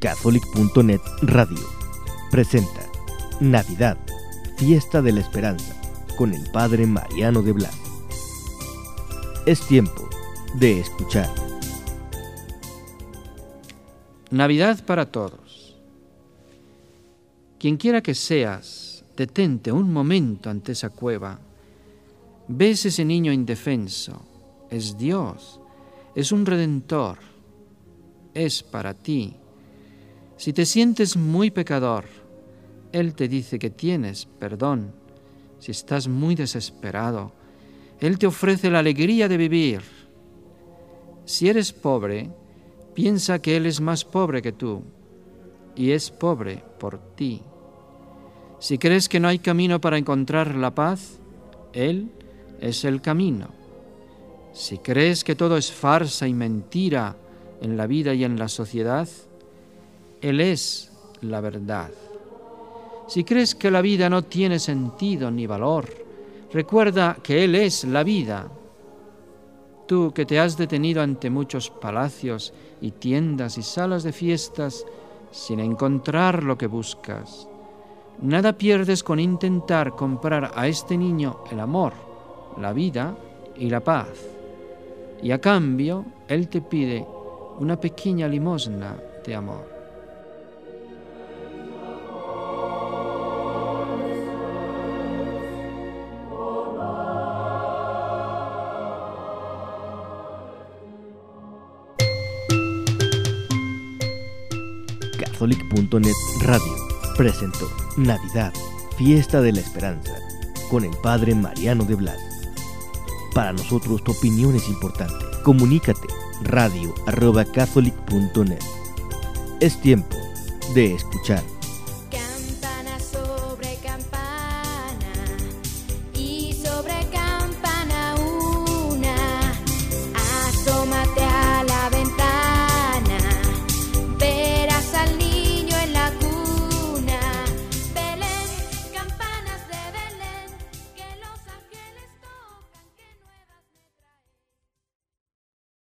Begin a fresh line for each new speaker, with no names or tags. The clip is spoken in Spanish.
Catholic.net Radio presenta Navidad, Fiesta de la Esperanza, con el Padre Mariano de Blas. Es tiempo de escuchar.
Navidad para todos. Quien quiera que seas, detente un momento ante esa cueva. Ves ese niño indefenso. Es Dios. Es un redentor. Es para ti si te sientes muy pecador, Él te dice que tienes perdón. Si estás muy desesperado, Él te ofrece la alegría de vivir. Si eres pobre, piensa que Él es más pobre que tú y es pobre por ti. Si crees que no hay camino para encontrar la paz, Él es el camino. Si crees que todo es farsa y mentira en la vida y en la sociedad, él es la verdad. Si crees que la vida no tiene sentido ni valor, recuerda que Él es la vida. Tú que te has detenido ante muchos palacios y tiendas y salas de fiestas sin encontrar lo que buscas, nada pierdes con intentar comprar a este niño el amor, la vida y la paz. Y a cambio, Él te pide una pequeña limosna de amor.
Catholic.net Radio presentó Navidad, Fiesta de la Esperanza, con el Padre Mariano de Blas. Para nosotros tu opinión es importante. Comunícate radio arroba catholic.net. Es tiempo de escuchar.